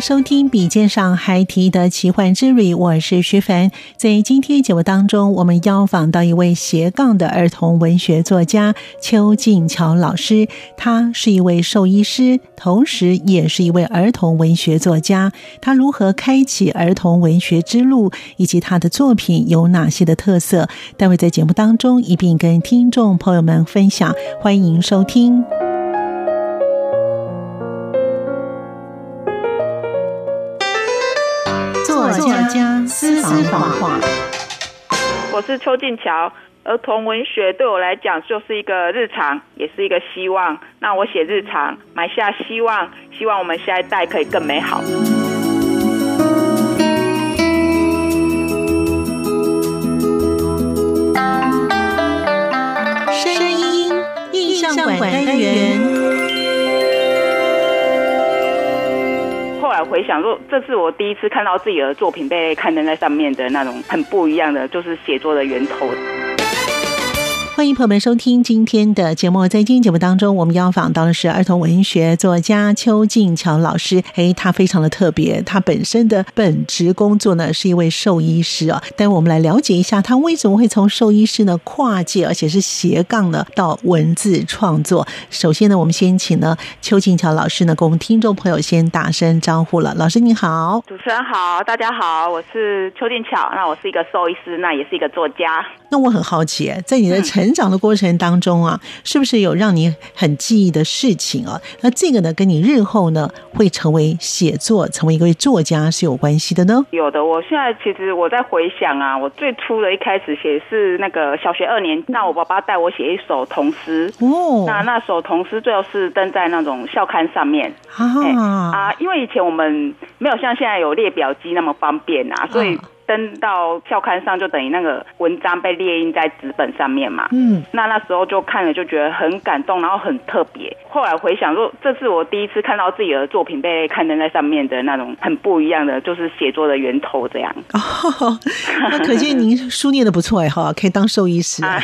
收听《笔尖上还提的奇幻之旅》，我是徐凡。在今天节目当中，我们邀访到一位斜杠的儿童文学作家邱静桥老师。他是一位兽医师，同时也是一位儿童文学作家。他如何开启儿童文学之路，以及他的作品有哪些的特色？待会在节目当中一并跟听众朋友们分享。欢迎收听。私房话，我是邱静桥。儿童文学对我来讲就是一个日常，也是一个希望。那我写日常，埋下希望，希望我们下一代可以更美好。声音印象馆单元。回想说，这是我第一次看到自己的作品被刊登在上面的那种很不一样的，就是写作的源头。欢迎朋友们收听今天的节目。在今天节目当中，我们邀访到的是儿童文学作家邱静桥老师。诶，他非常的特别，他本身的本职工作呢是一位兽医师啊。待会我们来了解一下，他为什么会从兽医师呢跨界，而且是斜杠呢到文字创作。首先呢，我们先请呢邱静桥老师呢跟我们听众朋友先打声招呼了。老师你好，主持人好，大家好，我是邱静桥。那我是一个兽医师，那也是一个作家。那我很好奇，在你的成长的过程当中啊，是不是有让你很记忆的事情啊？那这个呢，跟你日后呢会成为写作、成为一位作家是有关系的呢？有的，我现在其实我在回想啊，我最初的一开始写是那个小学二年，那我爸爸带我写一首童诗哦，那那首童诗最后是登在那种校刊上面啊啊，因为以前我们没有像现在有列表机那么方便啊，所以。登到校刊上，就等于那个文章被列印在纸本上面嘛。嗯，那那时候就看了，就觉得很感动，然后很特别。后来回想说，这是我第一次看到自己的作品被刊登在上面的那种很不一样的，就是写作的源头这样。哦，那可见您书念的不错哎哈，可以当兽医师。啊，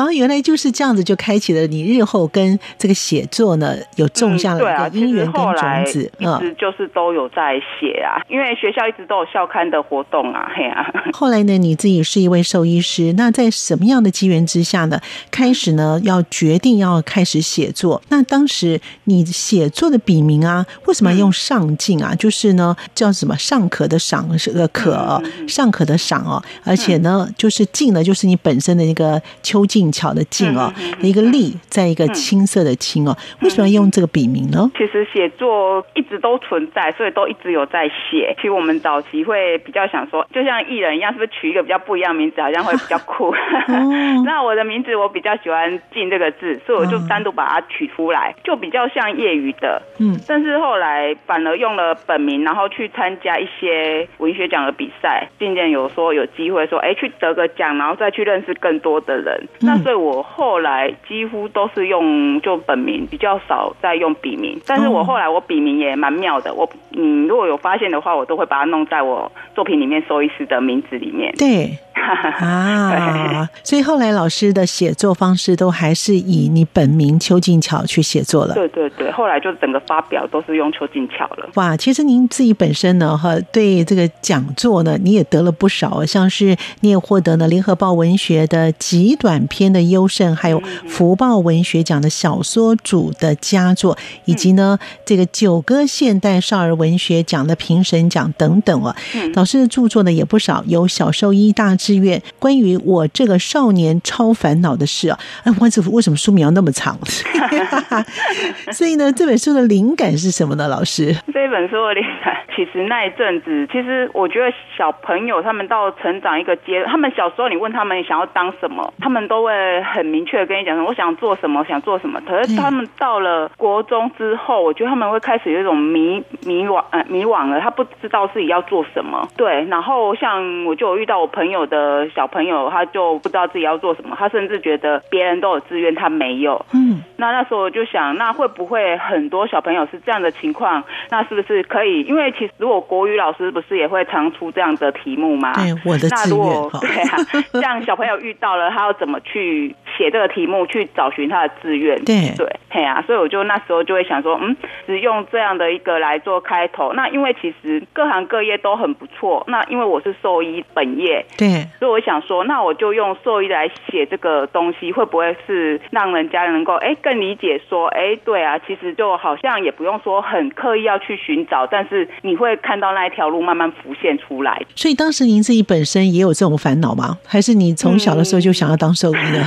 原来就是这样子，就开启了你日后跟这个写作呢有种下了一个因缘跟种子。嗯，一直就是都有在写啊，因为学校一直都有。校刊的活动啊，嘿啊！后来呢，你自己是一位兽医师，那在什么样的机缘之下呢？开始呢，要决定要开始写作。那当时你写作的笔名啊，为什么要用上进啊？就是呢，叫什么尚可的尚是个可，尚可的尚哦。而且呢，就是静呢，就是你本身的那个秋静巧的静哦，一个立，在一个青色的青哦。为什么要用这个笔名呢？其实写作一直都存在，所以都一直有在写。其实我们早期。你会比较想说，就像艺人一样，是不是取一个比较不一样名字，好像会比较酷？那我的名字我比较喜欢“静”这个字，所以我就单独把它取出来，就比较像业余的。嗯，但是后来反而用了本名，然后去参加一些文学奖的比赛，渐渐有说有机会说，哎，去得个奖，然后再去认识更多的人。那所以我后来几乎都是用就本名，比较少再用笔名。但是我后来我笔名也蛮妙的，我嗯，如果有发现的话，我都会把它弄在。在我作品里面兽医师的名字里面。对。啊，所以后来老师的写作方式都还是以你本名邱静巧去写作了。对对对，后来就整个发表都是用邱静巧了。哇，其实您自己本身呢，哈，对这个讲座呢，你也得了不少，像是你也获得了联合报文学的极短篇的优胜，还有福报文学奖的小说组的佳作，以及呢这个九歌现代少儿文学奖的评审奖等等啊。老师的著作呢也不少，有小兽医大志愿关于我这个少年超烦恼的事啊，哎，我这为什么书名要那么长？所以呢，这本书的灵感是什么呢？老师，这本书的灵感，其实那一阵子，其实我觉得小朋友他们到成长一个阶，他们小时候你问他们想要当什么，他们都会很明确的跟你讲说，我想做什么，想做什么。可是他们到了国中之后，我觉得他们会开始有一种迷迷惘，呃，迷惘了，他不知道自己要做什么。对，然后像我就有遇到我朋友的。呃，小朋友他就不知道自己要做什么，他甚至觉得别人都有志愿，他没有。嗯，那那时候我就想，那会不会很多小朋友是这样的情况？那是不是可以？因为其实如果国语老师不是也会常出这样的题目吗？对，我的志愿。对啊，这样小朋友遇到了，他要怎么去写这个题目，去找寻他的志愿？对对，对啊，所以我就那时候就会想说，嗯，只用这样的一个来做开头。那因为其实各行各业都很不错。那因为我是兽医本业，对。所以我想说，那我就用兽医来写这个东西，会不会是让人家能够哎更理解说，哎对啊，其实就好像也不用说很刻意要去寻找，但是你会看到那一条路慢慢浮现出来。所以当时您自己本身也有这种烦恼吗？还是你从小的时候就想要当兽医呢？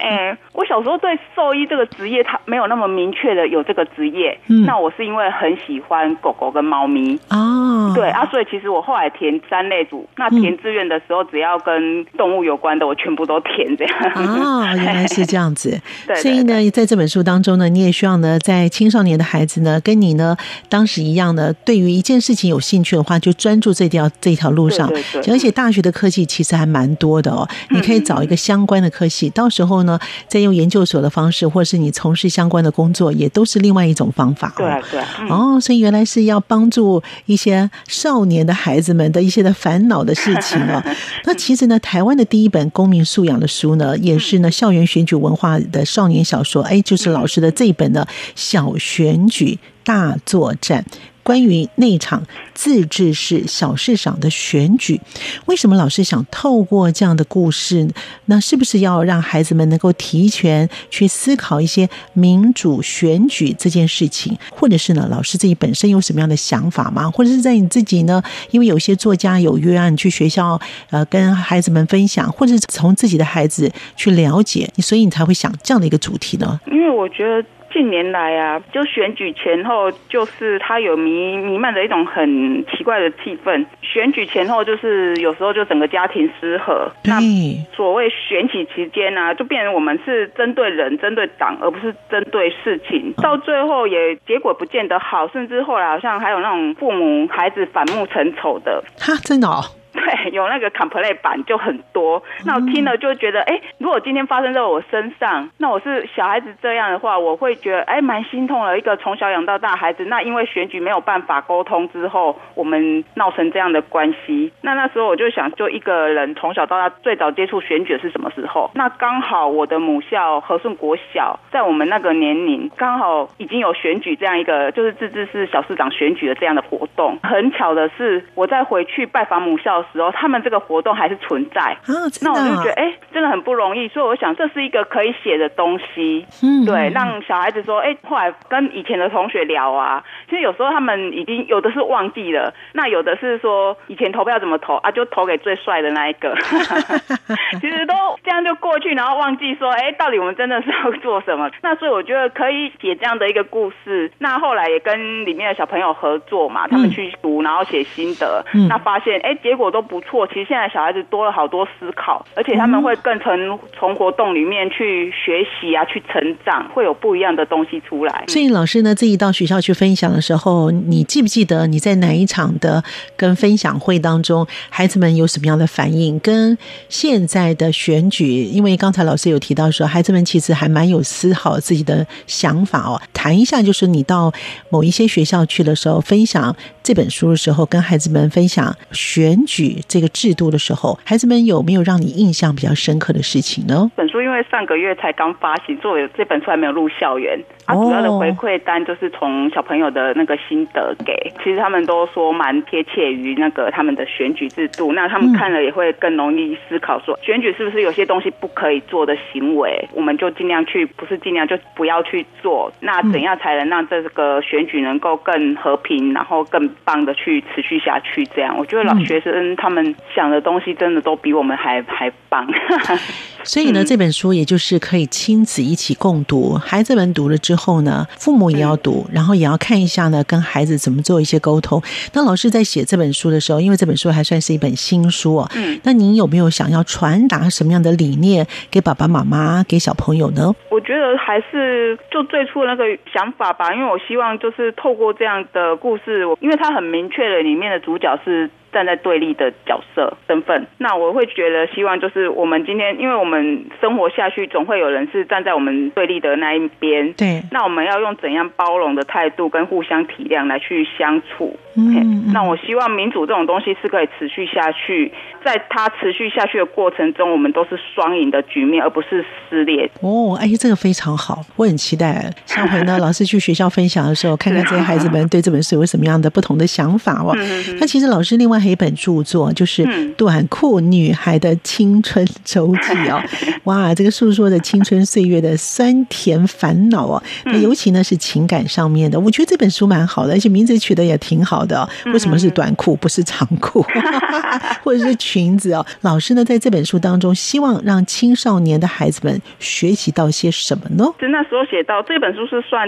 哎、嗯，我小时候对兽医这个职业，它没有那么明确的有这个职业。嗯，那我是因为很喜欢狗狗跟猫咪哦，对啊，所以其实我后来填三类组，那填志愿的时候，只要跟动物有关的，我全部都填这样。哦，原来是这样子。对，所以呢，在这本书当中呢，你也希望呢，在青少年的孩子呢，跟你呢当时一样呢，对于一件事情有兴趣的话，就专注这条这条路上。对对对。而且大学的科系其实还蛮多的哦，你可以找一个相关的科系，到时候呢，再用研究所的方式，或是你从事相关的工作，也都是另外一种方法。对对。哦，所以原来是要帮助一些少年的孩子们的一些的烦恼的事情哦。那其实呢，台湾的第一本公民素养的书呢，也是呢校园选举文化的少年小说，哎，就是老师的这一本呢《小选举大作战》。关于那场自治市小市长的选举，为什么老师想透过这样的故事？那是不是要让孩子们能够提前去思考一些民主选举这件事情？或者是呢，老师自己本身有什么样的想法吗？或者是在你自己呢？因为有些作家有约啊，你去学校呃跟孩子们分享，或者是从自己的孩子去了解，所以你才会想这样的一个主题呢？因为我觉得。近年来啊，就选举前后，就是它有弥弥漫着一种很奇怪的气氛。选举前后，就是有时候就整个家庭失和。那所谓选举期间呢、啊，就变成我们是针对人、针对党，而不是针对事情。到最后也结果不见得好，甚至后来好像还有那种父母孩子反目成仇的。哈，真的哦。对，有那个 complain 版就很多，那我听了就觉得，哎，如果今天发生在我身上，那我是小孩子这样的话，我会觉得，哎，蛮心痛的。一个从小养到大孩子，那因为选举没有办法沟通之后，我们闹成这样的关系。那那时候我就想，就一个人从小到大最早接触选举是什么时候？那刚好我的母校和顺国小，在我们那个年龄，刚好已经有选举这样一个，就是自治市小市长选举的这样的活动。很巧的是，我在回去拜访母校。时候，他们这个活动还是存在，啊、那我就觉得，哎、欸，真的很不容易。所以我想，这是一个可以写的东西，嗯，对，让小孩子说，哎、欸，后来跟以前的同学聊啊，其实有时候他们已经有的是忘记了，那有的是说以前投票怎么投啊，就投给最帅的那一个，去，然后忘记说，哎、欸，到底我们真的是要做什么？那所以我觉得可以写这样的一个故事。那后来也跟里面的小朋友合作嘛，他们去读，然后写心得，嗯、那发现，哎、欸，结果都。不错。其实现在小孩子多了好多思考，而且他们会更从从活动里面去学习啊，去成长，会有不一样的东西出来。所以老师呢，自己到学校去分享的时候，你记不记得你在哪一场的跟分享会当中，孩子们有什么样的反应？跟现在的选举，因为刚才老师有提到说，孩子们其实还蛮有思考自己的想法哦。谈一下，就是你到某一些学校去的时候，分享这本书的时候，跟孩子们分享选举这个制度的时候，孩子们有没有让你印象比较深刻的事情呢？本书因为上个月才刚发行，所以这本书还没有入校园。啊，主要的回馈单就是从小朋友的那个心得给，其实他们都说蛮贴切于那个他们的选举制度。那他们看了也会更容易思考说，选举是不是有些东西不可以做的行为，我们就尽量去，不是尽量就不要去做。那怎样才能让这个选举能够更和平，然后更棒的去持续下去？这样，我觉得老学生他们想的东西真的都比我们还还棒。所以呢，这本书也就是可以亲子一起共读，孩子们读了之后呢，父母也要读，然后也要看一下呢，跟孩子怎么做一些沟通。那老师在写这本书的时候，因为这本书还算是一本新书哦，嗯，那您有没有想要传达什么样的理念给爸爸妈妈、给小朋友呢？我觉得还是就最初的那个想法吧，因为我希望就是透过这样的故事，我因为它很明确的，里面的主角是。站在对立的角色身份，那我会觉得希望就是我们今天，因为我们生活下去，总会有人是站在我们对立的那一边。对，那我们要用怎样包容的态度跟互相体谅来去相处？嗯，嗯，那我希望民主这种东西是可以持续下去，在它持续下去的过程中，我们都是双赢的局面，而不是撕裂。哦，哎，这个非常好，我很期待下回呢，老师去学校分享的时候，看看这些孩子们 对这本书有什么样的不同的想法哦。那其实老师另外。一本著作就是《短裤女孩的青春周记》哦，哇，这个诉说的青春岁月的酸甜烦恼哦，那尤其呢是情感上面的，我觉得这本书蛮好的，而且名字取得也挺好的。为什么是短裤不是长裤，或者是裙子哦？老师呢在这本书当中，希望让青少年的孩子们学习到些什么呢？就那时候写到这本书是算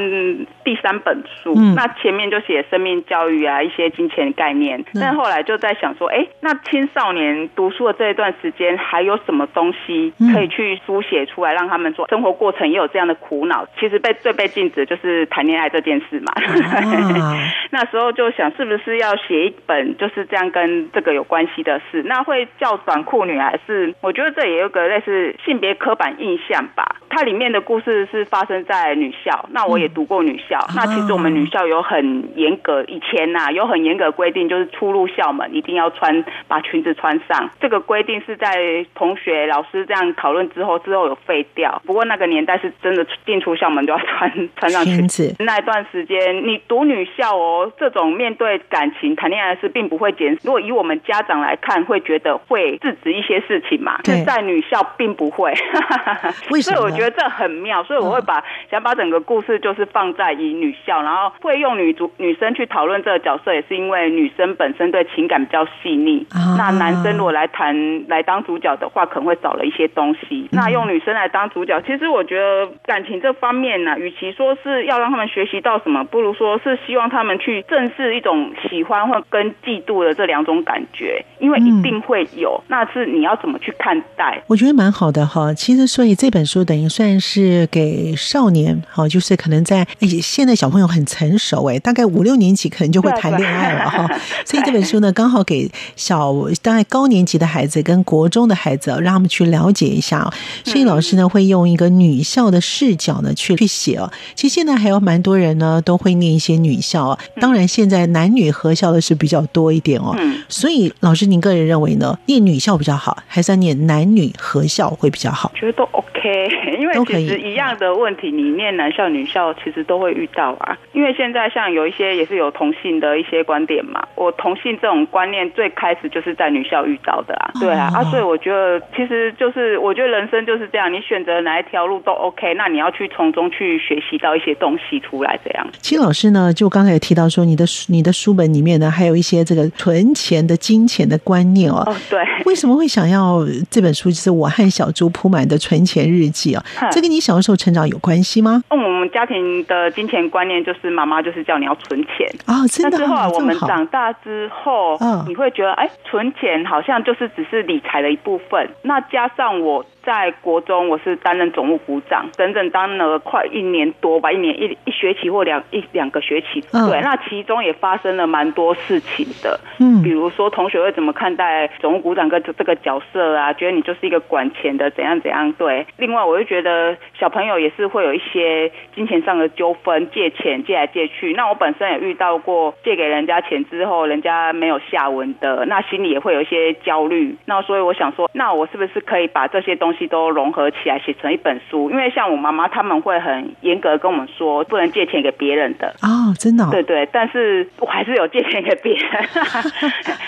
第三本书，那前面就写生命教育啊，一些金钱概念，但后来就。在想说，哎，那青少年读书的这一段时间，还有什么东西可以去书写出来，让他们说生活过程也有这样的苦恼？其实被最被禁止就是谈恋爱这件事嘛。啊、那时候就想，是不是要写一本就是这样跟这个有关系的事？那会叫短裤女孩是，我觉得这也有个类似性别刻板印象吧。它里面的故事是发生在女校，那我也读过女校。那其实我们女校有很严格，以前呐、啊、有很严格规定，就是出入校门。一定要穿，把裙子穿上。这个规定是在同学、老师这样讨论之后，之后有废掉。不过那个年代是真的进出校门都要穿穿上 裙子。那一段时间，你读女校哦，这种面对感情、谈恋爱的事并不会减少。如果以我们家长来看，会觉得会制止一些事情嘛？对，在女校并不会。为什么？所以我觉得这很妙。所以我会把想把整个故事就是放在以女校，然后会用女主女生去讨论这个角色，也是因为女生本身对情感。比较细腻，那男生如果来谈来当主角的话，可能会少了一些东西。那用女生来当主角，其实我觉得感情这方面呢，与其说是要让他们学习到什么，不如说是希望他们去正视一种喜欢或跟嫉妒的这两种感觉，因为一定会有。那是你要怎么去看待？我觉得蛮好的哈。其实，所以这本书等于算是给少年，好，就是可能在哎，现在小朋友很成熟哎，大概五六年级可能就会谈恋爱了哈。所以这本书呢，刚好。给小大概高年级的孩子跟国中的孩子，让他们去了解一下。所以老师呢会用一个女校的视角呢去去写哦。其实现在还有蛮多人呢都会念一些女校啊。当然现在男女合校的是比较多一点哦。所以老师您个人认为呢，念女校比较好，还是要念男女合校会比较好？觉得都 OK，因为其实一样的问题，你念男校女校其实都会遇到啊。因为现在像有一些也是有同性的一些观点嘛，我同性这种观念最开始就是在女校遇到的啊，对啊，啊，所以我觉得其实就是我觉得人生就是这样，你选择哪一条路都 OK，那你要去从中去学习到一些东西出来，这样。其实老师呢，就刚才也提到说，你的你的书本里面呢，还有一些这个存钱的金钱的观念哦。哦，对。为什么会想要这本书？就是我和小猪铺满的存钱日记啊？这跟你小时候成长有关系吗？嗯，我们家庭的金钱观念就是妈妈就是叫你要存钱啊，真的。但是后来我们长大之后，嗯，你会觉得哎，存钱好像就是只是理财的一部分。那加上我。在国中，我是担任总务股长，整整当了快一年多吧，一年一一学期或两一两个学期。嗯、对，那其中也发生了蛮多事情的。嗯，比如说同学会怎么看待总务股长跟这这个角色啊？觉得你就是一个管钱的，怎样怎样？对。另外，我就觉得小朋友也是会有一些金钱上的纠纷，借钱借来借去。那我本身也遇到过借给人家钱之后，人家没有下文的，那心里也会有一些焦虑。那所以我想说，那我是不是可以把这些东西都融合起来写成一本书，因为像我妈妈他们会很严格跟我们说，不能借钱给别人的哦，真的、哦，对对，但是我还是有借钱给别人，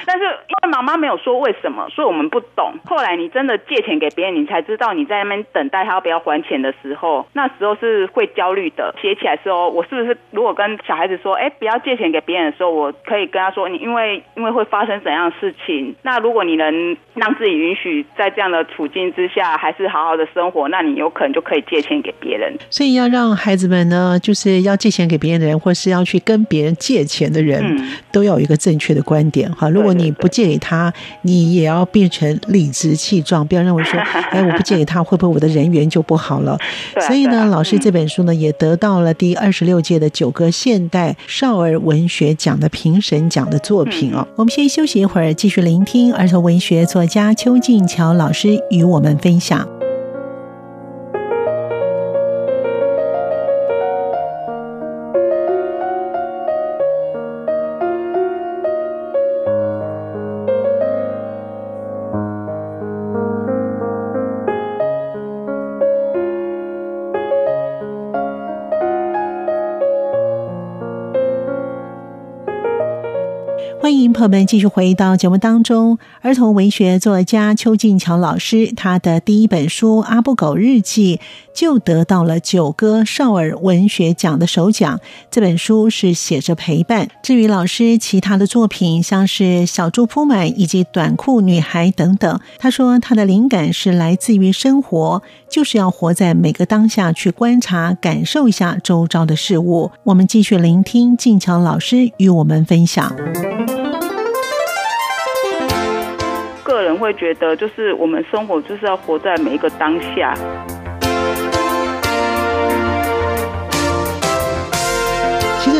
但是因为妈妈没有说为什么，所以我们不懂。后来你真的借钱给别人，你才知道你在那边等待他要不要还钱的时候，那时候是会焦虑的。写起来的时候，我是不是如果跟小孩子说，哎，不要借钱给别人的时候，我可以跟他说，你因为因为会发生怎样的事情？那如果你能让自己允许在这样的处境之下，还是好好的生活，那你有可能就可以借钱给别人。所以要让孩子们呢，就是要借钱给别人的人，或是要去跟别人借钱的人，嗯、都要有一个正确的观点哈。如果你不借给他，你也要变成理直气壮，不要认为说，哎，我不借给他，会不会我的人缘就不好了？所以呢，啊、老师这本书呢，也得到了第二十六届的九个现代少儿文学奖的评审奖的作品哦。嗯、我们先休息一会儿，继续聆听儿童文学作家邱静桥老师与我们分享。友们继续回到节目当中。儿童文学作家邱静桥老师，他的第一本书《阿布狗日记》就得到了九歌少儿文学奖的首奖。这本书是写着陪伴。至于老师其他的作品，像是《小猪扑满》以及《短裤女孩》等等，他说他的灵感是来自于生活，就是要活在每个当下，去观察、感受一下周遭的事物。我们继续聆听静桥老师与我们分享。会觉得，就是我们生活就是要活在每一个当下。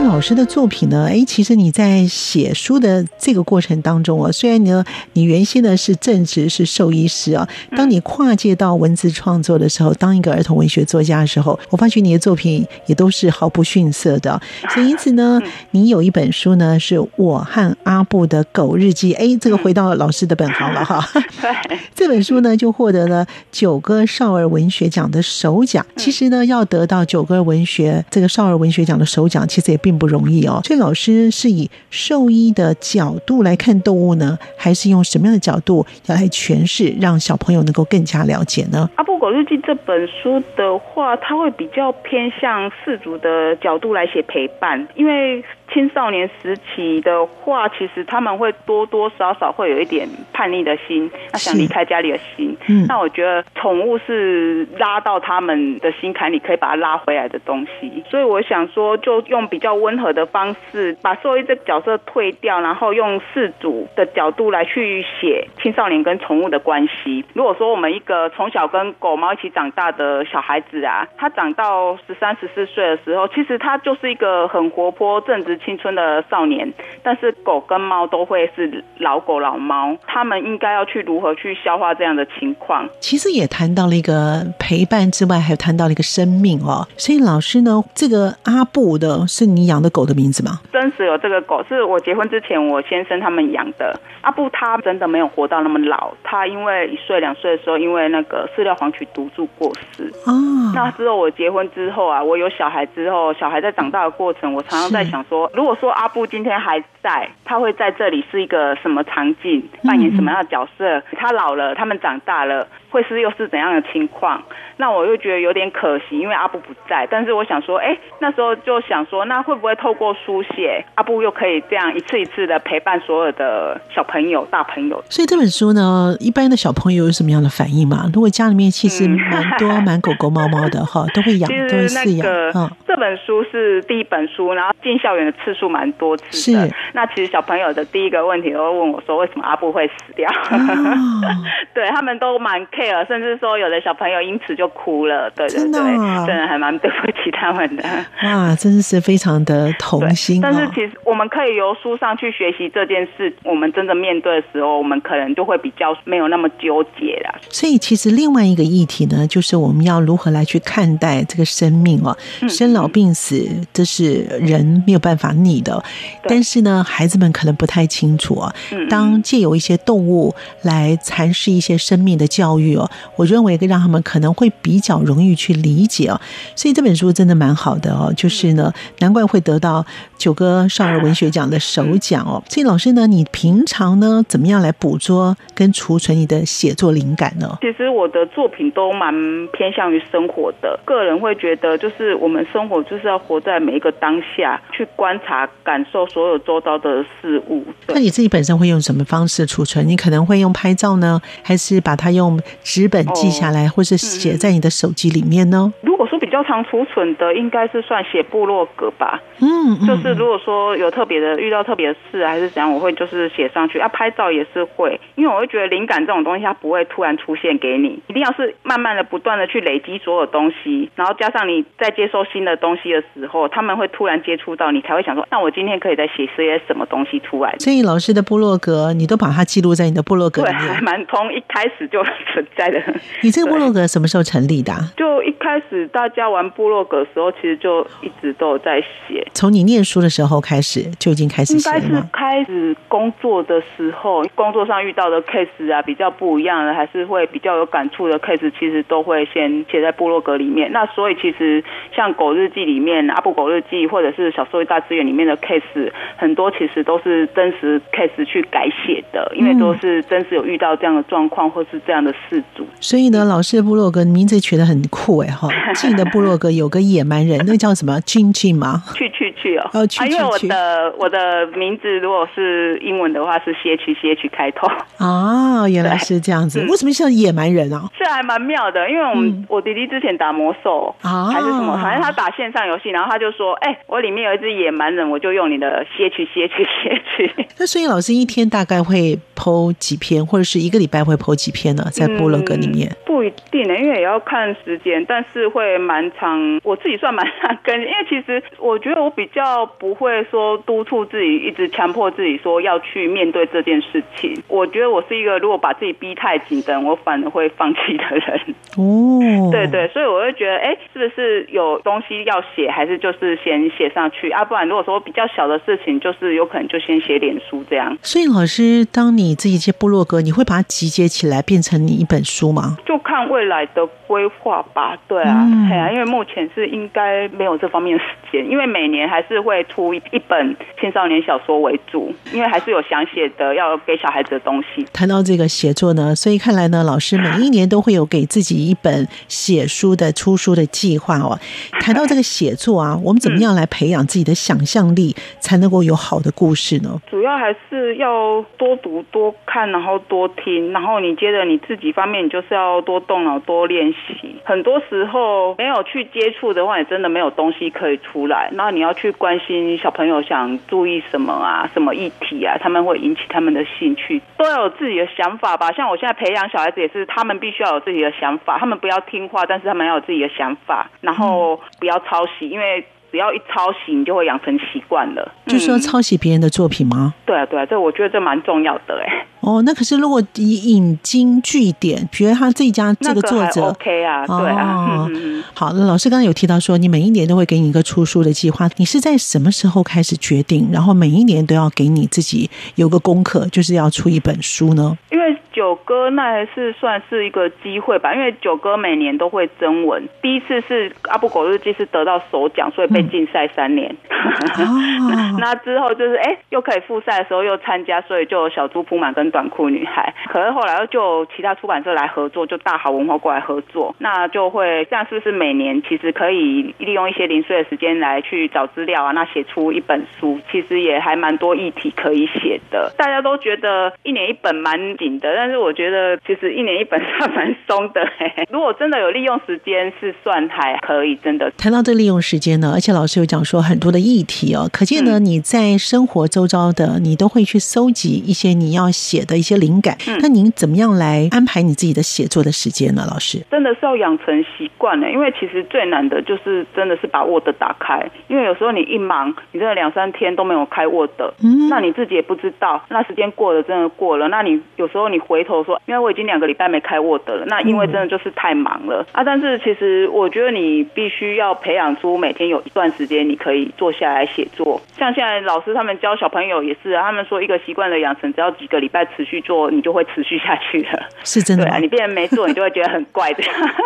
老师的作品呢，哎，其实你在写书的这个过程当中啊，虽然呢，你原先呢是正职是兽医师啊，当你跨界到文字创作的时候，当一个儿童文学作家的时候，我发觉你的作品也都是毫不逊色的。所以因此呢，你有一本书呢，是我和阿布的狗日记，哎，这个回到老师的本行了哈。对，这本书呢就获得了九个少儿文学奖的首奖。其实呢，要得到九个文学这个少儿文学奖的首奖，其实也并不容易哦，所以老师是以兽医的角度来看动物呢，还是用什么样的角度要来诠释，让小朋友能够更加了解呢？啊不狗日记这本书的话，它会比较偏向饲主的角度来写陪伴，因为。青少年时期的话，其实他们会多多少少会有一点叛逆的心，那想离开家里的心。嗯，那我觉得宠物是拉到他们的心坎里，可以把它拉回来的东西。所以我想说，就用比较温和的方式，把兽医这个角色退掉，然后用饲主的角度来去写青少年跟宠物的关系。如果说我们一个从小跟狗猫一起长大的小孩子啊，他长到十三、十四岁的时候，其实他就是一个很活泼、正值。青春的少年，但是狗跟猫都会是老狗老猫，他们应该要去如何去消化这样的情况？其实也谈到了一个陪伴之外，还有谈到了一个生命哦。所以老师呢，这个阿布的是你养的狗的名字吗？真实有这个狗，是我结婚之前我先生他们养的。阿布他真的没有活到那么老，他因为一岁两岁的时候，因为那个饲料黄曲毒素过世。哦。那之后我结婚之后啊，我有小孩之后，小孩在长大的过程，我常常在想说。如果说阿布今天还在，他会在这里是一个什么场景，扮演什么样的角色？他老了，他们长大了。会是又是怎样的情况？那我又觉得有点可惜，因为阿布不在。但是我想说，哎，那时候就想说，那会不会透过书写，阿布又可以这样一次一次的陪伴所有的小朋友、大朋友？所以这本书呢，一般的小朋友有什么样的反应嘛？如果家里面其实蛮多蛮狗狗、猫猫的哈，都会养，都会饲养。嗯，这本书是第一本书，然后进校园的次数蛮多次的。那其实小朋友的第一个问题都会问我说：“为什么阿布会死掉？”哦、对他们都蛮 care，甚至说有的小朋友因此就哭了。对对对，真的，真的还蛮对不起他们的。哇，真的是非常的童心、哦。但是其实我们可以由书上去学习这件事，我们真的面对的时候，我们可能就会比较没有那么纠结了。所以其实另外一个议题呢，就是我们要如何来去看待这个生命哦，生老病死，这是人没有办法逆的。但是呢，孩子们可能不太清楚啊。当借由一些动物来阐释一些生命的教育哦，我认为让他们可能会比较容易去理解哦。所以这本书真的蛮好的哦，就是呢，难怪会得到九哥少儿文学奖的首奖哦。所以老师呢，你平常呢怎么样来捕捉跟储存你的写作灵感呢？其实我的作品都蛮偏向于生活的，个人会觉得就是我们生活就是要活在每一个当下，去观察、感受所有周遭的事物。那你自己本身会用什么方式储存？你可能会用拍照呢，还是把它用纸本记下来，哦、或是写在你的手机里面呢？较常储存的，应该是算写部落格吧。嗯，就是如果说有特别的遇到特别的事，还是怎样，我会就是写上去。啊，拍照也是会，因为我会觉得灵感这种东西，它不会突然出现给你，一定要是慢慢的、不断的去累积所有东西，然后加上你在接收新的东西的时候，他们会突然接触到你，才会想说，那我今天可以再写些什么东西出来。所以老师的部落格，你都把它记录在你的部落格里面，对，还蛮从一开始就存在的。你这个部落格什么时候成立的啊？就一开始大家玩部落格的时候，其实就一直都有在写。从你念书的时候开始就已经开始写了吗？应该是开始工作的时候，工作上遇到的 case 啊，比较不一样的，还是会比较有感触的 case，其实都会先写在部落格里面。那所以其实像狗日记里面、阿布狗日记，或者是小兽医大资源里面的 case，很多其实都是真实 case 去改写的，因为都是真实有遇到这样的状况或是这样的事主。所以呢，老师的部落格名字取得很酷哎哈，进的部落格有个野蛮人，那叫什么？进进吗？去去去哦，哦去去去，因为我的我的名字如果是英文的话是 C H C H 开头啊，原来是这样子。为什么叫野蛮人啊？这还蛮妙的，因为我们、嗯、我弟弟之前打魔兽啊，还是什么，反正他打线上游戏，然后他就说，哎、欸，我里面有一只野蛮人，我就用你的 C H C H C H。那所以老师一天大概会 po 几篇，或者是一个礼拜会 po 几篇呢？在部落格里面、嗯、不一定呢，因为也要看时间，但是会蛮长。我自己算蛮难跟，因为其实我觉得我比较不会说督促自己，一直强迫自己说要去面对这件事情。我觉得我是一个如果把自己逼太紧的人，我反而会放弃的人。哦，对对，所以我会觉得，哎，是不是有东西要写，还是就是先写上去啊？不然如果说比较小的事情，就是有可能就先写脸书这样。所以老师，当你自己写部落格，你会把它集结起来变成你一本书吗？就看未来的规划吧。对啊，嗯、对啊，因为目前是应该没有这方面的时间，因为每年还是会出一一本青少年小说为主，因为还是有想写的要给小孩子的东西。谈到这个写作呢，所以看来呢，老师每一年都会有给自己一本写书的出书的计划哦。谈到这个写作啊，我们怎么样来培养自己的想象力，才能够有好的故事呢？主要还是要多读多看，然后多听，然后你接着你自己方面，你就是要多动脑多练习。很多时候没有去接触的话，你真的没有东西可以出来。那你要去关心小朋友想注意什么啊，什么议题啊，他们会引起他们的兴趣，都要有自己的想法吧。像我现在培养小孩子也是，他们必须要有自己的想法，他们不要听话，但是他们要有自己的想法，然后不要抄袭，因为。只要一抄袭，你就会养成习惯了。就是说抄袭别人的作品吗？对啊，对啊，这我觉得这蛮重要的哎。哦，那可是如果以引经据典，比如他这家这个作者，OK 啊，对啊。嗯好，那老师刚刚有提到说，你每一年都会给你一个出书的计划，你是在什么时候开始决定，然后每一年都要给你自己有个功课，就是要出一本书呢？因为九哥那还是算是一个机会吧，因为九哥每年都会征文，第一次是阿布狗日记是得到首奖，所以被禁赛三年。嗯、那之后就是哎，又可以复赛的时候又参加，所以就有小猪铺满跟短裤女孩。可是后来又就有其他出版社来合作，就大好文化过来合作，那就会这样，是不是每年其实可以利用一些零碎的时间来去找资料啊？那写出一本书，其实也还蛮多议题可以写的。大家都觉得一年一本蛮紧的。但是我觉得其实一年一本算蛮松的。如果真的有利用时间，是算还可以。真的谈到这利用时间呢，而且老师有讲说很多的议题哦，可见呢你在生活周遭的，你都会去搜集一些你要写的一些灵感。那您怎么样来安排你自己的写作的时间呢？老师真的是要养成习惯呢，因为其实最难的就是真的是把 Word 打开，因为有时候你一忙，你真的两三天都没有开 Word，嗯，那你自己也不知道，那时间过了真的过了，那你有时候你回头说，因为我已经两个礼拜没开 Word 了，那因为真的就是太忙了、嗯、啊。但是其实我觉得你必须要培养出每天有一段时间你可以坐下来写作，像现在老师他们教小朋友也是啊，他们说一个习惯的养成，只要几个礼拜持续做，你就会持续下去了。是真的，对啊，你别人没做，你就会觉得很怪的。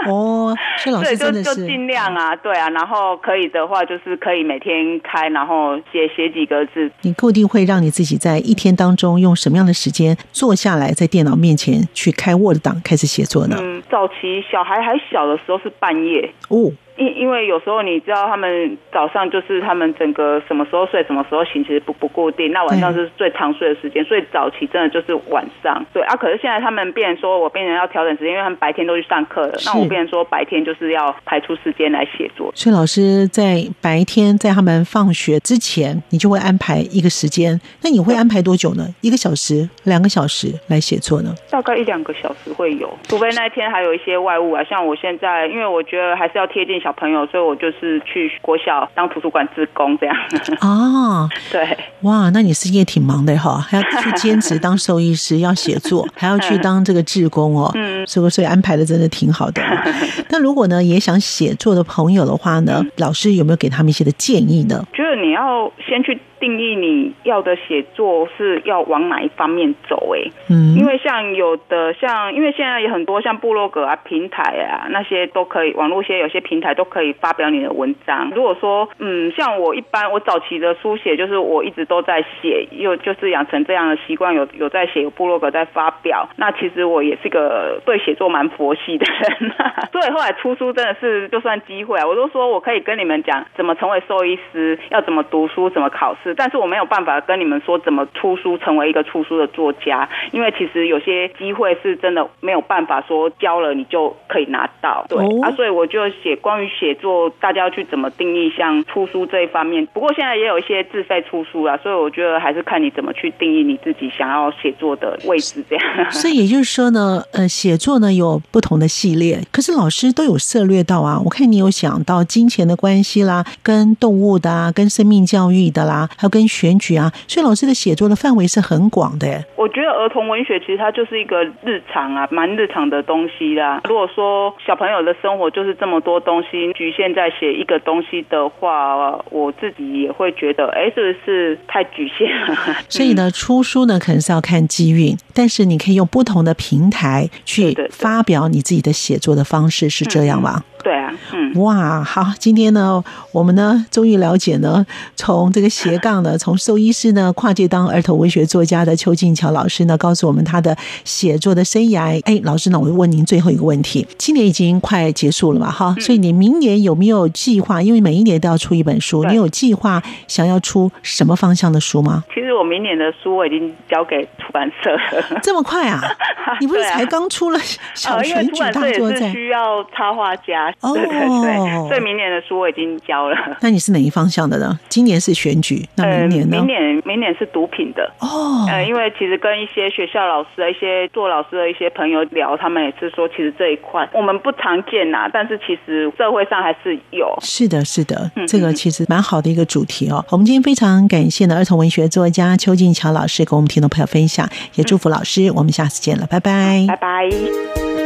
哦，所以老师真的是，就就尽量啊，对啊，然后可以的话，就是可以每天开，然后写写几个字。你固定会让你自己在一天当中用什么样的时间坐下来，在电脑面前去开 Word 档开始写作呢？嗯，早期小孩还小的时候是半夜哦。因因为有时候你知道他们早上就是他们整个什么时候睡什么时候醒，其实不不固定。那晚上是最长睡的时间，所以早起真的就是晚上。对啊，可是现在他们变成说我变成要调整时间，因为他们白天都去上课了。那我变成说白天就是要排出时间来写作。所以老师在白天在他们放学之前，你就会安排一个时间。那你会安排多久呢？一个小时、两个小时来写作呢？大概一两个小时会有，除非那一天还有一些外务啊。像我现在，因为我觉得还是要贴近小。朋友，所以我就是去国小当图书馆志工这样。哦，对，哇，那你事业挺忙的哈，还要去兼职当兽医师，要写作，还要去当这个志工哦。嗯，所以所以安排的真的挺好的。那如果呢，也想写作的朋友的话呢，老师有没有给他们一些的建议呢？就是你要先去。定义你要的写作是要往哪一方面走？哎，嗯，因为像有的像，因为现在有很多像部落格啊、平台啊那些都可以，网络些有些平台都可以发表你的文章。如果说，嗯，像我一般，我早期的书写就是我一直都在写，又就是养成这样的习惯，有有在写，有部落格在发表。那其实我也是个对写作蛮佛系的人，所以后来出书真的是就算机会啊，我都说我可以跟你们讲怎么成为兽医师，要怎么读书，怎么考试。但是我没有办法跟你们说怎么出书，成为一个出书的作家，因为其实有些机会是真的没有办法说教了你就可以拿到，对、哦、啊，所以我就写关于写作，大家要去怎么定义像出书这一方面。不过现在也有一些自费出书啦，所以我觉得还是看你怎么去定义你自己想要写作的位置这样。所以也就是说呢，呃，写作呢有不同的系列，可是老师都有涉略到啊。我看你有想到金钱的关系啦，跟动物的啊，跟生命教育的啦，还有跟选举啊，所以老师的写作的范围是很广的。我觉得儿童文学其实它就是一个日常啊，蛮日常的东西啦。如果说小朋友的生活就是这么多东西，局限在写一个东西的话，我自己也会觉得，哎，是不是太局限了？所以呢，出书呢可能是要看机运，但是你可以用不同的平台去发表你自己的写作的方式，是这样吗？对啊，嗯，哇，好，今天呢，我们呢终于了解呢，从这个斜杠的，从兽医师呢跨界当儿童文学作家的邱静桥老师呢，告诉我们他的写作的生涯。哎，老师呢，我问您最后一个问题，今年已经快结束了嘛，哈，所以你明年有没有计划？因为每一年都要出一本书，你有计划想要出什么方向的书吗？其实我明年的书我已经交给出版社了，这么快啊？你不是才刚出了小选举大作战？需要插画家。哦，对对对，所以明年的书我已经交了。那你是哪一方向的呢？今年是选举，那明年呢？明年明年是毒品的哦。呃，因为其实跟一些学校老师、一些做老师的一些朋友聊，他们也是说，其实这一块我们不常见呐，但是其实社会上还是有。是的，是的，这个其实蛮好的一个主题哦。我们今天非常感谢的儿童文学作家邱静桥老师跟我们听众朋友分享，也祝福老师。我们下次见了，拜拜，拜拜。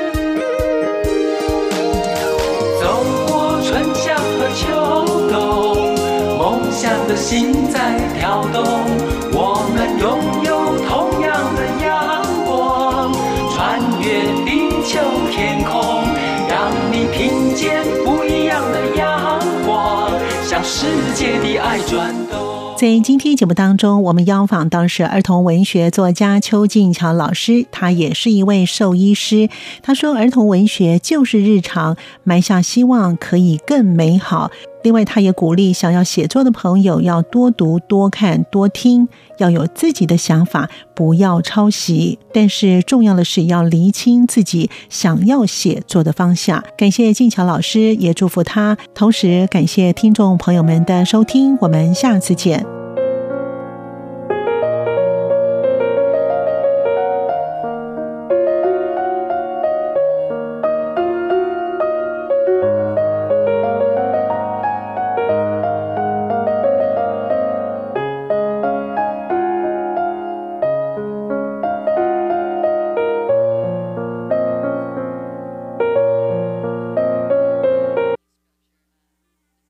秋冬，梦想的心在跳动，我们拥有同样的阳光，穿越地球天空，让你听见不一样的阳光，向世界的爱转动。在今天节目当中，我们邀访到是儿童文学作家邱静桥老师，他也是一位兽医师。他说：“儿童文学就是日常，埋下希望可以更美好。”另外，他也鼓励想要写作的朋友要多读、多看、多听，要有自己的想法，不要抄袭。但是重要的是要厘清自己想要写作的方向。感谢静桥老师，也祝福他。同时感谢听众朋友们的收听，我们下次见。